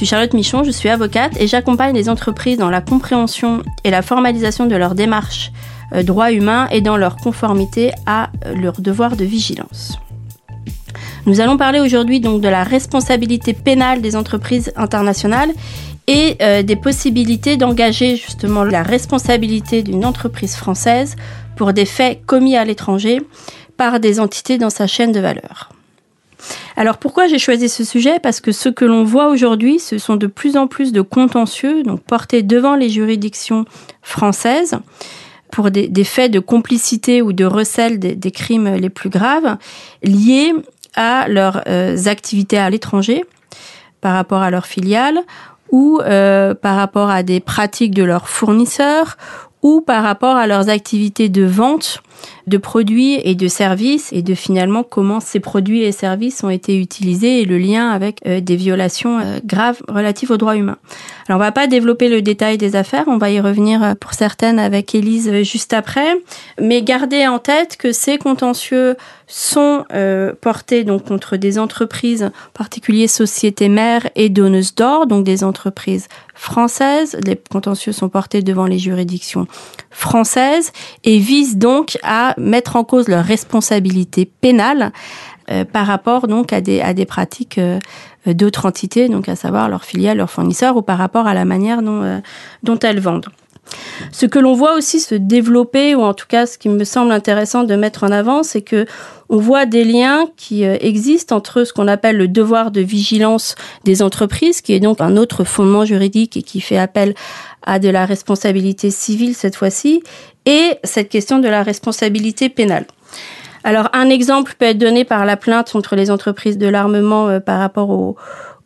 Je suis Charlotte Michon, je suis avocate et j'accompagne les entreprises dans la compréhension et la formalisation de leurs démarches euh, droits humains et dans leur conformité à euh, leur devoir de vigilance. Nous allons parler aujourd'hui donc de la responsabilité pénale des entreprises internationales et euh, des possibilités d'engager justement la responsabilité d'une entreprise française pour des faits commis à l'étranger par des entités dans sa chaîne de valeur. Alors pourquoi j'ai choisi ce sujet? Parce que ce que l'on voit aujourd'hui, ce sont de plus en plus de contentieux donc portés devant les juridictions françaises pour des, faits de complicité ou de recel des, crimes les plus graves liés à leurs euh, activités à l'étranger par rapport à leurs filiales ou euh, par rapport à des pratiques de leurs fournisseurs ou par rapport à leurs activités de vente de produits et de services et de finalement comment ces produits et services ont été utilisés et le lien avec euh, des violations euh, graves relatives aux droits humains. Alors on va pas développer le détail des affaires, on va y revenir euh, pour certaines avec Élise juste après, mais gardez en tête que ces contentieux sont portés donc contre des entreprises, en particulier sociétés mères et donneuses d'or, donc des entreprises françaises. Les contentieux sont portés devant les juridictions françaises et visent donc à mettre en cause leur responsabilité pénale euh, par rapport donc à des, à des pratiques euh, d'autres entités, donc à savoir leurs filiales, leurs fournisseurs, ou par rapport à la manière dont, euh, dont elles vendent. Ce que l'on voit aussi se développer, ou en tout cas ce qui me semble intéressant de mettre en avant, c'est que on voit des liens qui existent entre ce qu'on appelle le devoir de vigilance des entreprises, qui est donc un autre fondement juridique et qui fait appel à de la responsabilité civile cette fois-ci, et cette question de la responsabilité pénale. Alors un exemple peut être donné par la plainte contre les entreprises de l'armement euh, par rapport au,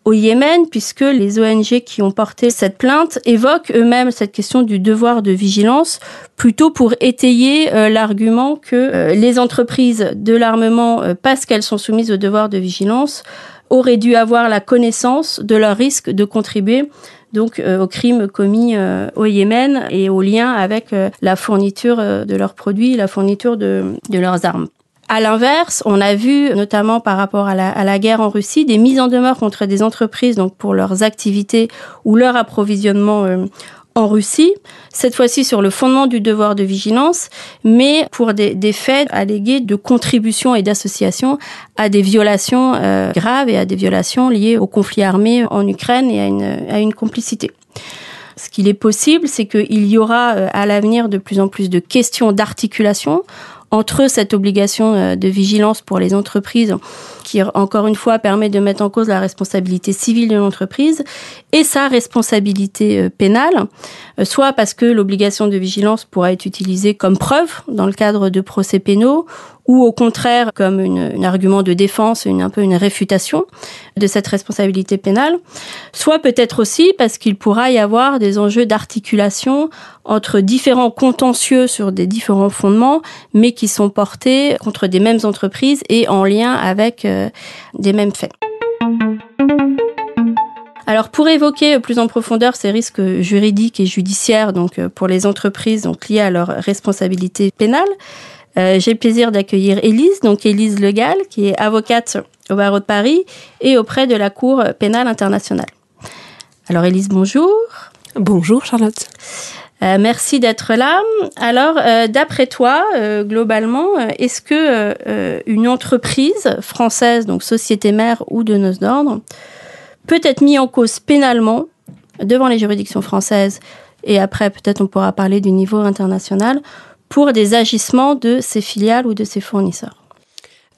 au Yémen, puisque les ONG qui ont porté cette plainte évoquent eux-mêmes cette question du devoir de vigilance, plutôt pour étayer euh, l'argument que euh, les entreprises de l'armement, parce qu'elles sont soumises au devoir de vigilance, auraient dû avoir la connaissance de leur risque de contribuer donc euh, aux crimes commis euh, au Yémen et au lien avec euh, la fourniture de leurs produits, la fourniture de leurs armes. À l'inverse, on a vu, notamment par rapport à la, guerre en Russie, des mises en demeure contre des entreprises donc pour leurs activités ou leur approvisionnement en Russie, cette fois-ci sur le fondement du devoir de vigilance, mais pour des, des faits allégués de contribution et d'association à des violations euh, graves et à des violations liées au conflit armé en Ukraine et à une, à une complicité. Ce qu'il est possible, c'est qu'il y aura euh, à l'avenir de plus en plus de questions d'articulation entre cette obligation euh, de vigilance pour les entreprises qui, encore une fois, permet de mettre en cause la responsabilité civile de l'entreprise et sa responsabilité euh, pénale, euh, soit parce que l'obligation de vigilance pourra être utilisée comme preuve dans le cadre de procès pénaux, ou au contraire comme un argument de défense, une, un peu une réfutation de cette responsabilité pénale, soit peut-être aussi parce qu'il pourra y avoir des enjeux d'articulation entre différents contentieux sur des différents fondements, mais qui sont portés contre des mêmes entreprises et en lien avec euh, des mêmes faits. Alors pour évoquer plus en profondeur ces risques juridiques et judiciaires donc euh, pour les entreprises donc à leur responsabilité pénale, euh, j'ai le plaisir d'accueillir Élise, donc Élise Legal, qui est avocate au barreau de Paris et auprès de la Cour pénale internationale. Alors Élise, bonjour. Bonjour Charlotte. Euh, merci d'être là. Alors, euh, d'après toi, euh, globalement, est-ce que une entreprise française, donc société mère ou de noces d'ordre, peut être mise en cause pénalement devant les juridictions françaises et après peut-être on pourra parler du niveau international pour des agissements de ses filiales ou de ses fournisseurs?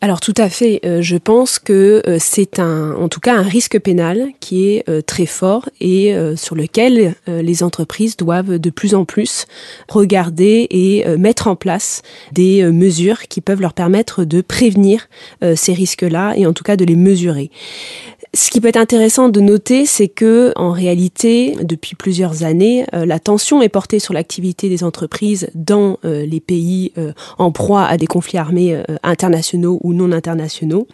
Alors tout à fait, euh, je pense que euh, c'est un, en tout cas un risque pénal qui est euh, très fort et sur lequel les entreprises doivent de plus en plus regarder et mettre en place des mesures qui peuvent leur permettre de prévenir ces risques-là et en tout cas de les mesurer. Ce qui peut être intéressant de noter, c'est que en réalité, depuis plusieurs années, euh, la tension est portée sur l'activité des entreprises dans euh, les pays euh, en proie à des conflits armés internationaux ou non internationaux,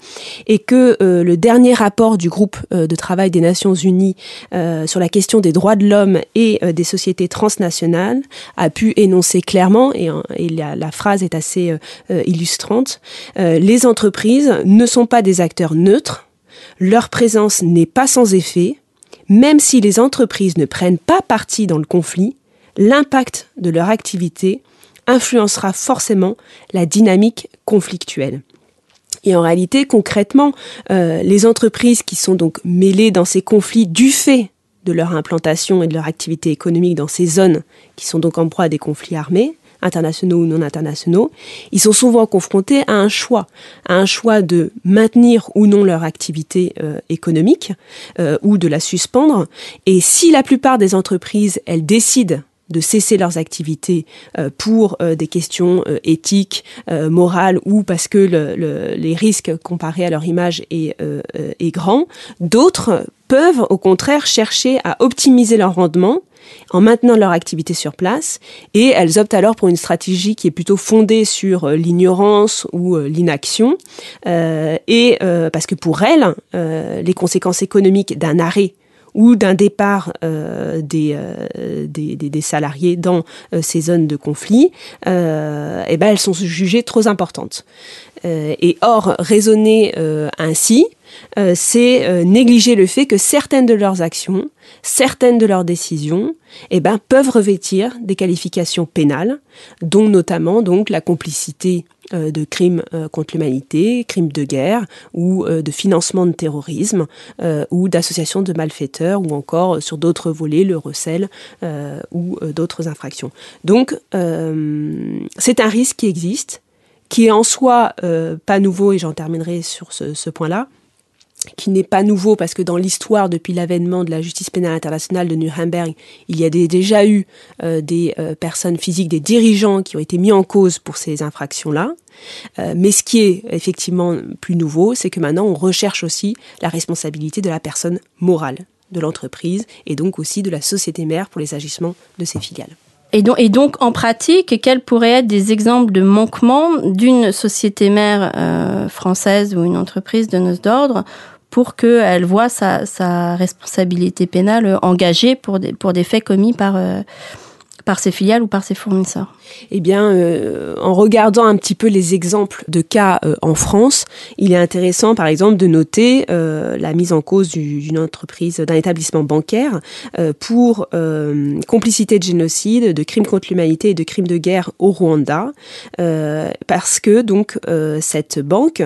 et que le dernier rapport du groupe de travail des Nations Unies sur la question des droits de l'homme et des sociétés transnationales a pu énoncer clairement, et, la, phrase est assez illustrante, les entreprises ne sont pas des acteurs neutres leur présence n'est pas sans effet. Même si les entreprises ne prennent pas parti dans le conflit, l'impact de leur activité influencera forcément la dynamique conflictuelle. Et en réalité, concrètement, euh, les entreprises qui sont donc mêlées dans ces conflits du fait de leur implantation et de leur activité économique dans ces zones qui sont donc en proie à des conflits armés, internationaux ou non internationaux, ils sont souvent confrontés à un choix, à un choix de maintenir ou non leur activité euh, économique euh, ou de la suspendre. Et si la plupart des entreprises, elles décident de cesser leurs activités euh, pour des questions éthiques, morales ou parce que le, les risques comparés à leur image est, est grand. D'autres peuvent au contraire chercher à optimiser leur rendement en maintenant leur activité sur place et elles optent alors pour une stratégie qui est plutôt fondée sur euh, l'ignorance ou euh, l'inaction euh, et parce que pour elles les conséquences économiques d'un arrêt ou d'un départ des, salariés dans ces zones de conflit, eh ben, elles sont jugées trop importantes. et or, raisonner ainsi, c'est négliger le fait que certaines de leurs actions certaines de leurs décisions eh ben, peuvent revêtir des qualifications pénales, dont notamment donc la complicité euh, de crimes euh, contre l'humanité, crimes de guerre ou euh, de financement de terrorisme ou d'association de malfaiteurs ou encore sur d'autres volets le recel ou d'autres infractions. Donc c'est un risque qui existe, qui est en soi pas nouveau et j'en terminerai sur ce point-là qui n'est pas nouveau parce que dans l'histoire, depuis l'avènement de la justice pénale internationale de Nuremberg, il y a déjà eu euh, des euh, personnes physiques, des dirigeants qui ont été mis en cause pour ces infractions-là. Euh, mais ce qui est effectivement plus nouveau, c'est que maintenant on recherche aussi la responsabilité de la personne morale de l'entreprise et donc aussi de la société mère pour les agissements de ses filiales. Et donc, en pratique, quels pourraient être des exemples de manquements d'une société mère française ou une entreprise de nos ordres pour qu'elle voit sa, sa, responsabilité pénale engagée pour des, pour des faits commis par, euh, par ses filiales ou par ses fournisseurs Eh bien, euh, en regardant un petit peu les exemples de cas euh, en France, il est intéressant, par exemple, de noter euh, la mise en cause d'une entreprise, d'un établissement bancaire pour complicité de génocide, de crimes contre l'humanité et de crimes de guerre au Rwanda, parce que donc cette banque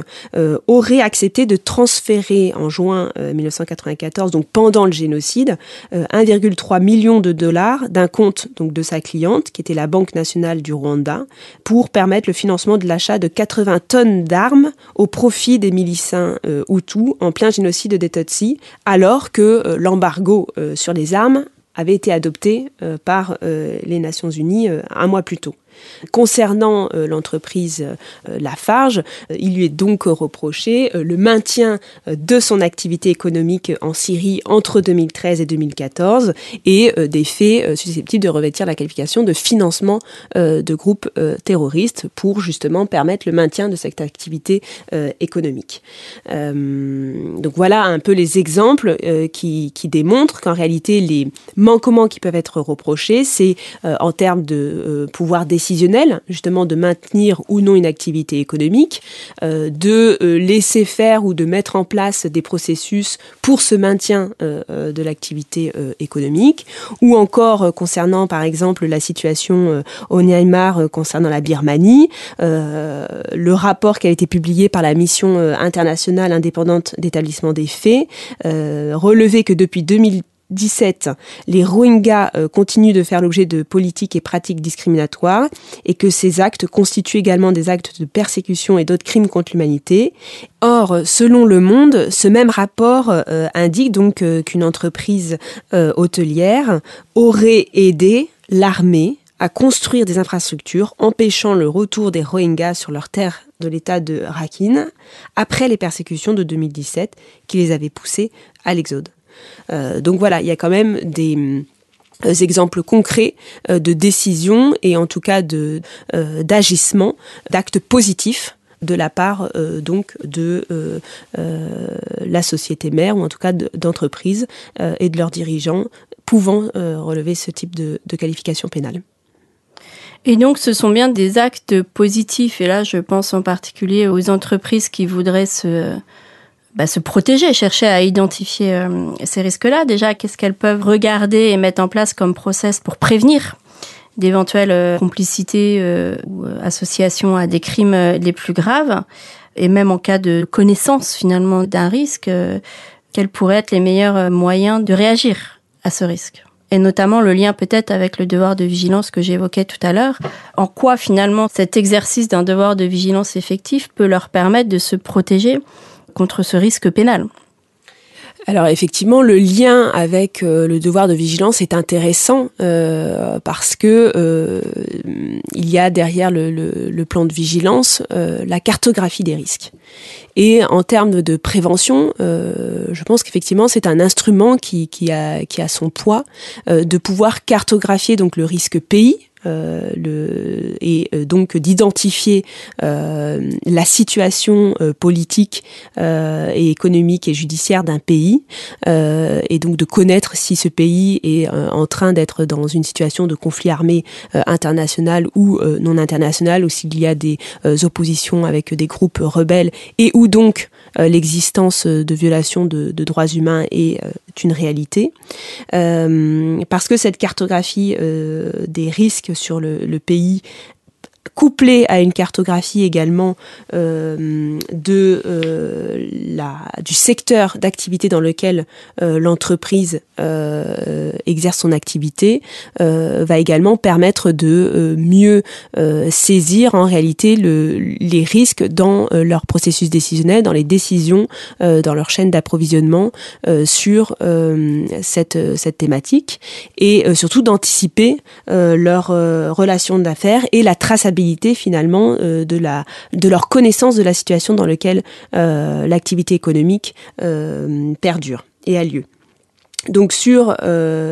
aurait accepté de transférer en juin 1994, donc pendant le génocide, 1,3 million de dollars d'un compte donc de sa cliente, qui était la Banque nationale du Rwanda, pour permettre le financement de l'achat de 80 tonnes d'armes au profit des miliciens euh, Hutus en plein génocide des Tutsis, alors que euh, l'embargo euh, sur les armes avait été adopté par les Nations Unies un mois plus tôt. Concernant euh, l'entreprise euh, Lafarge, euh, il lui est donc reproché le maintien de son activité économique en Syrie entre 2013 et 2014 et des faits susceptibles de revêtir la qualification de financement de groupes terroristes pour justement permettre le maintien de cette activité économique. donc voilà un peu les exemples qui démontrent qu'en réalité les manquements qui peuvent être reprochés, c'est en termes de pouvoir décider justement de maintenir ou non une activité économique, euh, de euh, laisser faire ou de mettre en place des processus pour ce maintien euh, de l'activité économique, ou encore concernant par exemple la situation au Myanmar concernant la Birmanie, le rapport qui a été publié par la mission internationale indépendante d'établissement des faits relevait que depuis 2000 17, les Rohingyas euh, continuent de faire l'objet de politiques et pratiques discriminatoires et que ces actes constituent également des actes de persécution et d'autres crimes contre l'humanité. Or, selon Le Monde, ce même rapport euh, indique donc euh, qu'une entreprise hôtelière aurait aidé l'armée à construire des infrastructures empêchant le retour des Rohingyas sur leurs terres de l'État de Rakhine après les persécutions de 2017 qui les avaient poussés à l'exode. Donc voilà, il y a quand même des exemples concrets de décisions et en tout cas de d'agissements, d'actes positifs de la part euh, donc de euh, euh, la société mère ou en tout cas d'entreprises et de leurs dirigeants pouvant relever ce type de, qualification pénale. Et donc, ce sont bien des actes positifs. Et là, je pense en particulier aux entreprises qui voudraient se, bah, se protéger, chercher à identifier ces risques-là. Déjà, qu'est-ce qu'elles peuvent regarder et mettre en place comme process pour prévenir d'éventuelles euh, complicités euh, ou euh, associations à des crimes les plus graves, et même en cas de connaissance finalement d'un risque, quels pourraient être les meilleurs moyens de réagir à ce risque? Et notamment le lien peut-être avec le devoir de vigilance que j'évoquais tout à l'heure, en quoi finalement cet exercice d'un devoir de vigilance effectif peut leur permettre de se protéger contre ce risque pénal. Alors effectivement, le lien avec euh, le devoir de vigilance est intéressant euh, parce que euh, il y a derrière le, plan de vigilance la cartographie des risques. Et en termes de prévention, je pense qu'effectivement c'est un instrument qui, qui, a, qui a son poids de pouvoir cartographier donc le risque pays le, et euh, donc d'identifier euh, la situation politique et économique et judiciaire d'un pays et donc de connaître si ce pays est en train d'être dans une situation de conflit armé international ou non international ou s'il y a des oppositions avec des groupes rebelles et où donc l'existence de violations de, droits humains est une réalité. Parce que cette cartographie des risques sur le, pays couplé à une cartographie également euh, de euh, la du secteur d'activité dans lequel euh, l'entreprise exerce son activité va également permettre de mieux saisir en réalité le, les risques dans leur processus décisionnel, dans les décisions, dans leur chaîne d'approvisionnement sur cette cette thématique et surtout d'anticiper leur relation d'affaires et la traçabilité finalement euh, de leur connaissance de la situation dans laquelle euh, l'activité économique euh, perdure et a lieu. Donc sur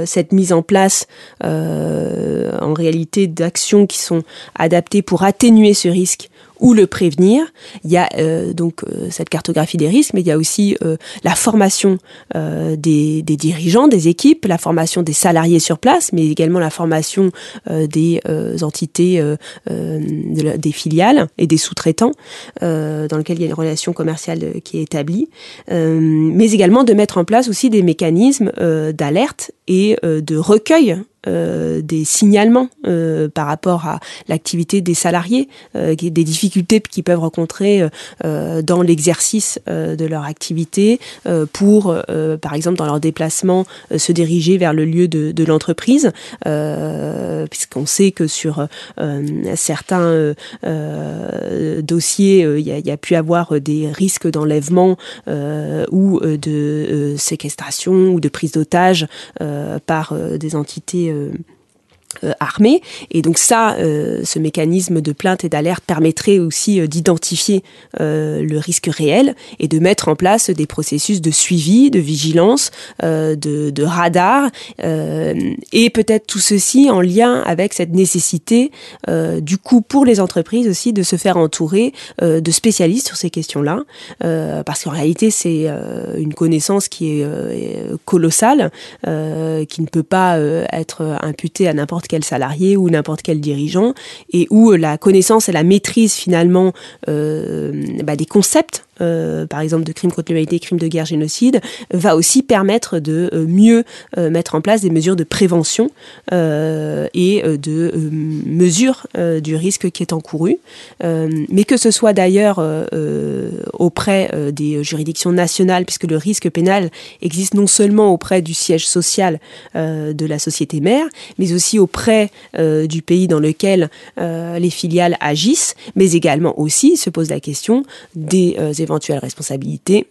cette mise en place en réalité d'actions qui sont adaptées pour atténuer ce risque ou le prévenir. Il y a euh, donc euh, cette cartographie des risques, mais il y a aussi euh, la formation des, des, dirigeants, des équipes, la formation des salariés sur place, mais également la formation des entités, des filiales et des sous-traitants, dans lequel il y a une relation commerciale qui est établie, mais également de mettre en place aussi des mécanismes d'alerte et de recueil euh, des signalements euh, par rapport à l'activité des salariés, euh, des difficultés qu'ils peuvent rencontrer dans l'exercice de leur activité pour, par exemple, dans leur déplacement, se diriger vers le lieu de, l'entreprise, puisqu'on sait que sur certains dossiers, il y a, y, a, pu avoir des risques d'enlèvement ou de séquestration ou de prise d'otage par des entités euh, euh, armée. Et donc ça, euh, ce mécanisme de plainte et d'alerte permettrait aussi d'identifier le risque réel et de mettre en place des processus de suivi, de vigilance, de, de, radar, et peut-être tout ceci en lien avec cette nécessité, du coup, pour les entreprises aussi, de se faire entourer de spécialistes sur ces questions-là, parce qu'en réalité, c'est une connaissance qui est colossale, qui ne peut pas être imputé à n'importe quel salarié ou n'importe quel dirigeant, et où la connaissance et la maîtrise finalement euh, bah, des concepts euh, par exemple de crimes contre l'humanité, crimes de guerre, génocide, va aussi permettre de euh, mieux euh, mettre en place des mesures de prévention et de mesure du risque qui est encouru. mais que ce soit d'ailleurs auprès des juridictions nationales, puisque le risque pénal existe non seulement auprès du siège social de la société mère, mais aussi auprès du pays dans lequel les filiales agissent, mais également aussi se pose la question des éventuelle responsabilité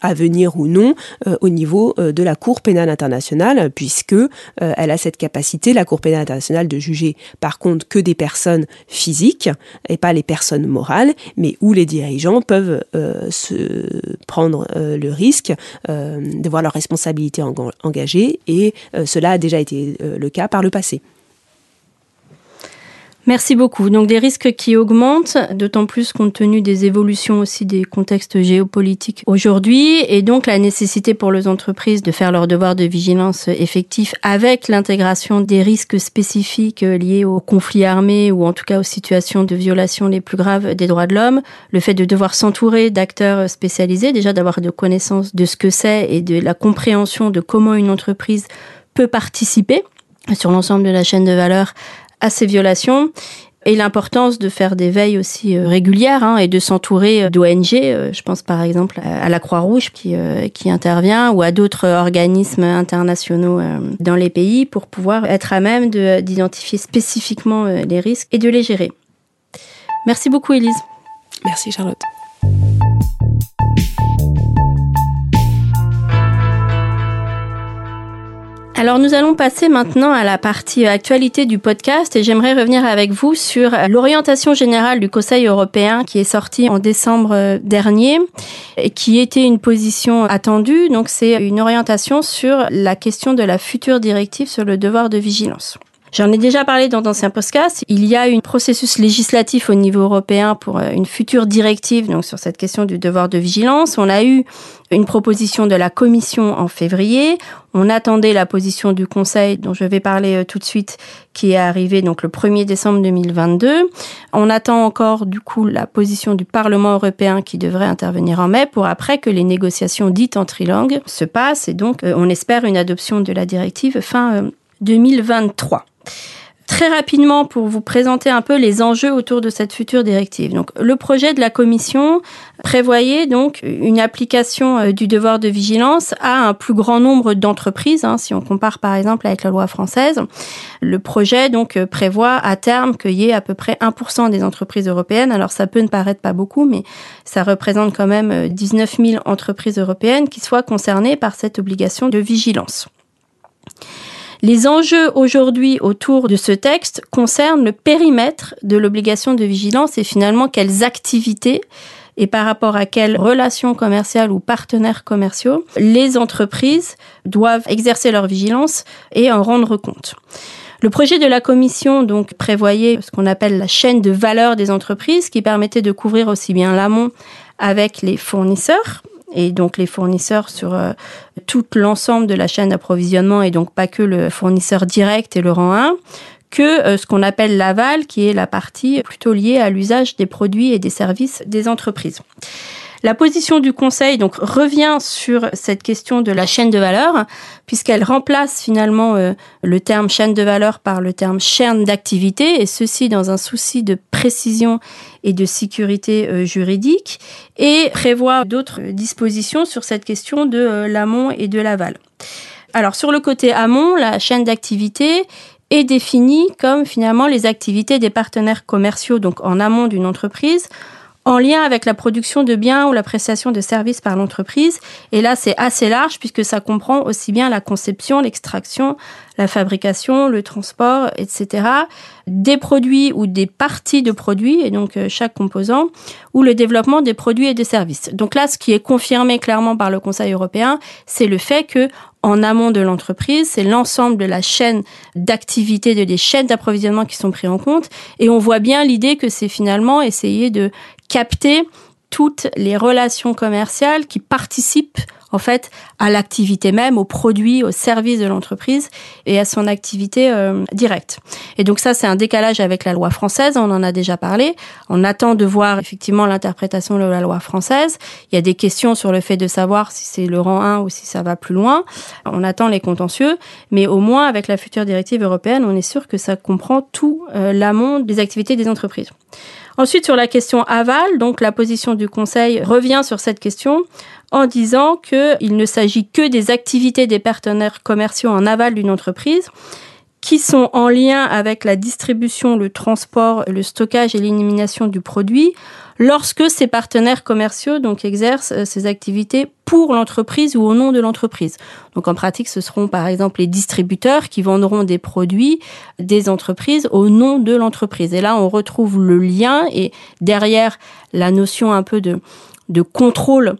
à venir ou non euh, au niveau euh, de la Cour pénale internationale, puisque euh, elle a cette capacité, la Cour pénale internationale, de juger par contre que des personnes physiques et pas les personnes morales, mais où les dirigeants peuvent se prendre le risque de voir leur responsabilité engagée, et cela a déjà été le cas par le passé. Merci beaucoup. Donc des risques qui augmentent, d'autant plus compte tenu des évolutions aussi des contextes géopolitiques aujourd'hui, et donc la nécessité pour les entreprises de faire leur devoir de vigilance effectif avec l'intégration des risques spécifiques liés aux conflits armés ou en tout cas aux situations de violation les plus graves des droits de l'homme, le fait de devoir s'entourer d'acteurs spécialisés, déjà d'avoir de connaissances de ce que c'est et de la compréhension de comment une entreprise peut participer sur l'ensemble de la chaîne de valeur à ces violations et l'importance de faire des veilles aussi euh, régulières hein, et de s'entourer euh, d'ONG. Euh, je pense par exemple à la Croix-Rouge qui, qui intervient ou à d'autres organismes internationaux dans les pays pour pouvoir être à même d'identifier spécifiquement les risques et de les gérer. Merci beaucoup Elise. Merci Charlotte. Alors nous allons passer maintenant à la partie actualité du podcast et j'aimerais revenir avec vous sur l'orientation générale du Conseil européen qui est sortie en décembre euh, dernier et qui était une position attendue. Donc c'est une orientation sur la question de la future directive sur le devoir de vigilance. J'en ai déjà parlé dans d'anciens podcasts. Il y a un processus législatif au niveau européen pour euh, une future directive donc sur cette question du devoir de vigilance. On a eu une proposition de la Commission en février. On attendait la position du Conseil dont je vais parler euh, tout de suite qui est arrivée donc le 1er décembre 2022. On attend encore du coup la position du Parlement européen qui devrait intervenir en mai pour après que les négociations dites en trilangue se passent et donc euh, on espère une adoption de la directive fin 2023. Très rapidement, pour vous présenter un peu les enjeux autour de cette future directive. Donc, le projet de la Commission prévoyait donc une application euh, du devoir de vigilance à un plus grand nombre d'entreprises. Hein, si on compare par exemple avec la loi française, le projet donc euh, prévoit à terme qu'il y ait à peu près 1% des entreprises européennes. Alors, ça peut ne paraître pas beaucoup, mais ça représente quand même 19 euh, 000 entreprises européennes qui soient concernées par cette obligation de vigilance. Les enjeux aujourd'hui autour de ce texte concernent le périmètre de l'obligation de vigilance et finalement quelles activités et par rapport à quelles relations commerciales ou partenaires commerciaux les entreprises doivent exercer leur vigilance et en rendre compte. Le projet de la commission donc prévoyait ce qu'on appelle la chaîne de valeur des entreprises qui permettait de couvrir aussi bien l'amont avec les fournisseurs et donc les fournisseurs sur euh, tout l'ensemble de la chaîne d'approvisionnement et donc pas que le fournisseur direct et le rang 1 que euh, ce qu'on appelle l'aval qui est la partie plutôt liée à l'usage des produits et des services des entreprises. La position du Conseil donc revient sur cette question de la chaîne de valeur, puisqu'elle remplace finalement euh, le terme chaîne de valeur par le terme chaîne d'activité, et ceci dans un souci de précision et de sécurité euh, juridique, et prévoit d'autres dispositions sur cette question de euh, l'amont et de l'aval. Alors sur le côté amont, la chaîne d'activité est définie comme finalement les activités des partenaires commerciaux, donc en amont d'une entreprise, en lien avec la production de biens ou la prestation de services par l'entreprise. Et là, c'est assez large puisque ça comprend aussi bien la conception, l'extraction, la fabrication, le transport, etc. des produits ou des parties de produits, et donc euh, chaque composant, ou le développement des produits et des services. Donc là, ce qui est confirmé clairement par le Conseil européen, c'est le fait que en amont de l'entreprise, c'est l'ensemble de la chaîne d'activité, de des chaînes d'approvisionnement qui sont pris en compte. Et on voit bien l'idée que c'est finalement essayer de capter toutes les relations commerciales qui participent en fait à l'activité même, aux produits, aux services de l'entreprise et à son activité euh, directe. Et donc ça, c'est un décalage avec la loi française, on en a déjà parlé. On attend de voir effectivement l'interprétation de la loi française. Il y a des questions sur le fait de savoir si c'est le rang 1 ou si ça va plus loin. On attend les contentieux, mais au moins avec la future directive européenne, on est sûr que ça comprend tout euh, l'amont des activités des entreprises. Ensuite, sur la question aval, donc la position du Conseil revient sur cette question en disant qu'il ne s'agit que des activités des partenaires commerciaux en aval d'une entreprise qui sont en lien avec la distribution, le transport, le stockage et l'élimination du produit lorsque ces partenaires commerciaux donc exercent euh, ces activités pour l'entreprise ou au nom de l'entreprise. Donc en pratique, ce seront par exemple les distributeurs qui vendront des produits des entreprises au nom de l'entreprise. Et là, on retrouve le lien et derrière la notion un peu de de contrôle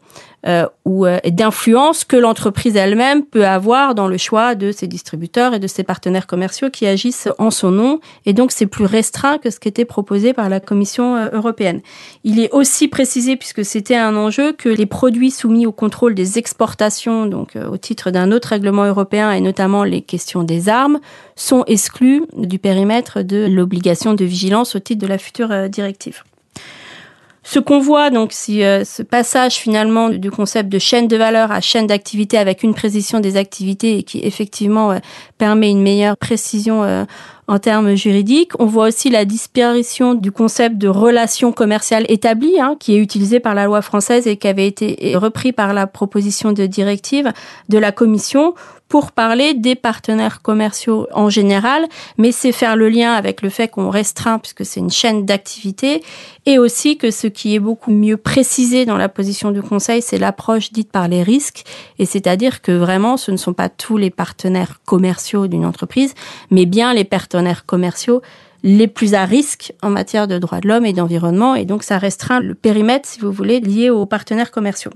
euh, ou euh, d'influence que l'entreprise elle-même peut avoir dans le choix de ses distributeurs et de ses partenaires commerciaux qui agissent en son nom. Et donc, c'est plus restreint que ce qui était proposé par la Commission euh, européenne. Il est aussi précisé, puisque c'était un enjeu, que les produits soumis au contrôle des exportations, donc au titre d'un autre règlement européen et notamment les questions des armes, sont exclus du périmètre de l'obligation de vigilance au titre de la future directive. Ce qu'on voit, donc, si euh, ce passage finalement du concept de chaîne de valeur à chaîne d'activité avec une précision des activités et qui effectivement euh, permet une meilleure précision euh, en termes juridiques. On voit aussi la disparition du concept de relation commerciale établie, hein, qui est utilisé par la loi française et qui avait été repris par la proposition de directive de la Commission, pour parler des partenaires commerciaux en général, mais c'est faire le lien avec le fait qu'on restreint, puisque c'est une chaîne d'activité, et aussi que ce qui est beaucoup mieux précisé dans la position du Conseil, c'est l'approche dite par les risques, et c'est-à-dire que vraiment, ce ne sont pas tous les partenaires commerciaux d'une entreprise, mais bien les partenaires commerciaux les plus à risque en matière de droits de l'homme et d'environnement, et donc ça restreint le périmètre, si vous voulez, lié aux partenaires commerciaux.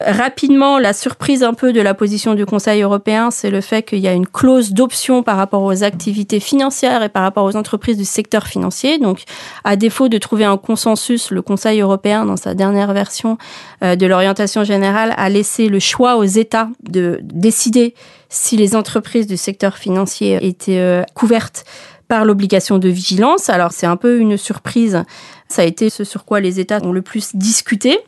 Rapidement, la surprise un peu de la position du Conseil européen, c'est le fait qu'il y a une clause d'option par rapport aux activités financières et par rapport aux entreprises du secteur financier. Donc, à défaut de trouver un consensus, le Conseil européen, dans sa dernière version euh, de l'orientation générale, a laissé le choix aux États de décider si les entreprises du secteur financier étaient euh, couvertes par l'obligation de vigilance. Alors, c'est un peu une surprise. Ça a été ce sur quoi les États ont le plus discuté.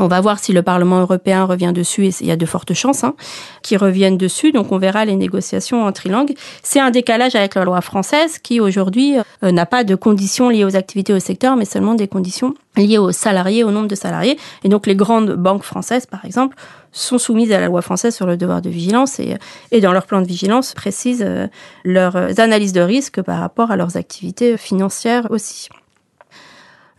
On va voir si le Parlement européen revient dessus, et il y a de fortes chances hein, qu'ils reviennent dessus. Donc on verra les négociations en trilangue. C'est un décalage avec la loi française qui aujourd'hui euh, n'a pas de conditions liées aux activités au secteur, mais seulement des conditions liées aux salariés, au nombre de salariés. Et donc les grandes banques françaises, par exemple, sont soumises à la loi française sur le devoir de vigilance et, et dans leur plan de vigilance précisent euh, leurs analyses de risque par rapport à leurs activités financières aussi.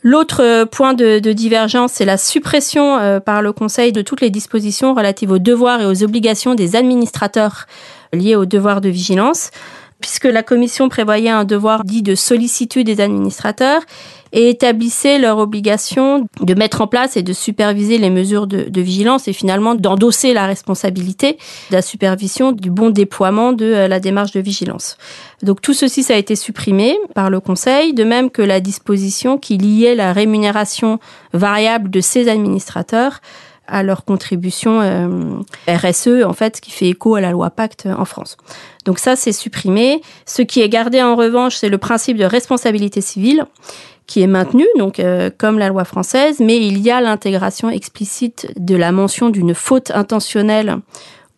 L'autre euh, point de, divergence, c'est la suppression euh, par le Conseil de toutes les dispositions relatives aux devoirs et aux obligations des administrateurs liés au devoir de vigilance. Puisque la commission prévoyait un devoir dit de sollicitude des administrateurs et établissait leur obligation de mettre en place et de superviser les mesures de, vigilance et finalement d'endosser la responsabilité de la supervision du bon déploiement de euh, la démarche de vigilance. Donc tout ceci, ça a été supprimé par le Conseil, de même que la disposition qui liait la rémunération variable de ces administrateurs à leur contribution euh, RSE, en fait, qui fait écho à la loi Pacte en France. Donc ça, c'est supprimé. Ce qui est gardé en revanche, c'est le principe de responsabilité civile qui est maintenu, donc euh, comme la loi française, mais il y a l'intégration explicite de la mention d'une faute intentionnelle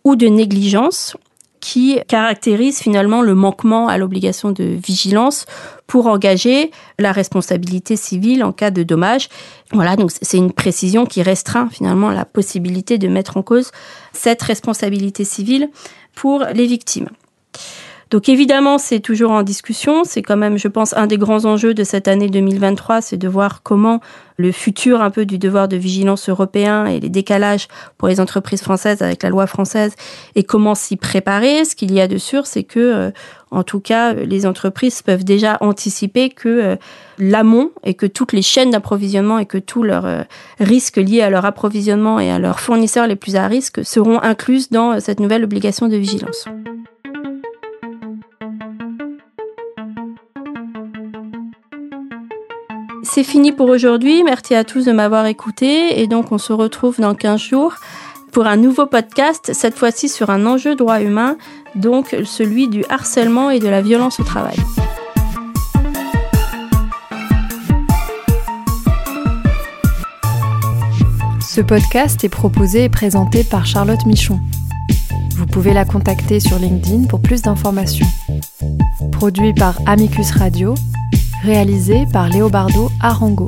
ou de négligence qui caractérise finalement le manquement à l'obligation de vigilance pour engager la responsabilité civile en cas de dommage. Voilà, donc c'est une précision qui restreint finalement la possibilité de mettre en cause cette responsabilité civile pour les victimes. Donc évidemment, c'est toujours en discussion. C'est quand même, je pense, un des grands enjeux de cette année 2023, c'est de voir comment le futur un peu du devoir de vigilance européen et les décalages pour les entreprises françaises avec la loi française et comment s'y préparer. Ce qu'il y a de sûr, c'est que, euh, en tout cas, les entreprises peuvent déjà anticiper que euh, l'amont et que toutes les chaînes d'approvisionnement et que tous leurs euh, risques liés à leur approvisionnement et à leurs fournisseurs les plus à risque seront incluses dans cette nouvelle obligation de vigilance. C'est fini pour aujourd'hui. Merci à tous de m'avoir écouté. Et donc, on se retrouve dans 15 jours pour un nouveau podcast, cette fois-ci sur un enjeu droit humain, donc celui du harcèlement et de la violence au travail. Ce podcast est proposé et présenté par Charlotte Michon. Vous pouvez la contacter sur LinkedIn pour plus d'informations. Produit par Amicus Radio réalisé par Léobardo Arango.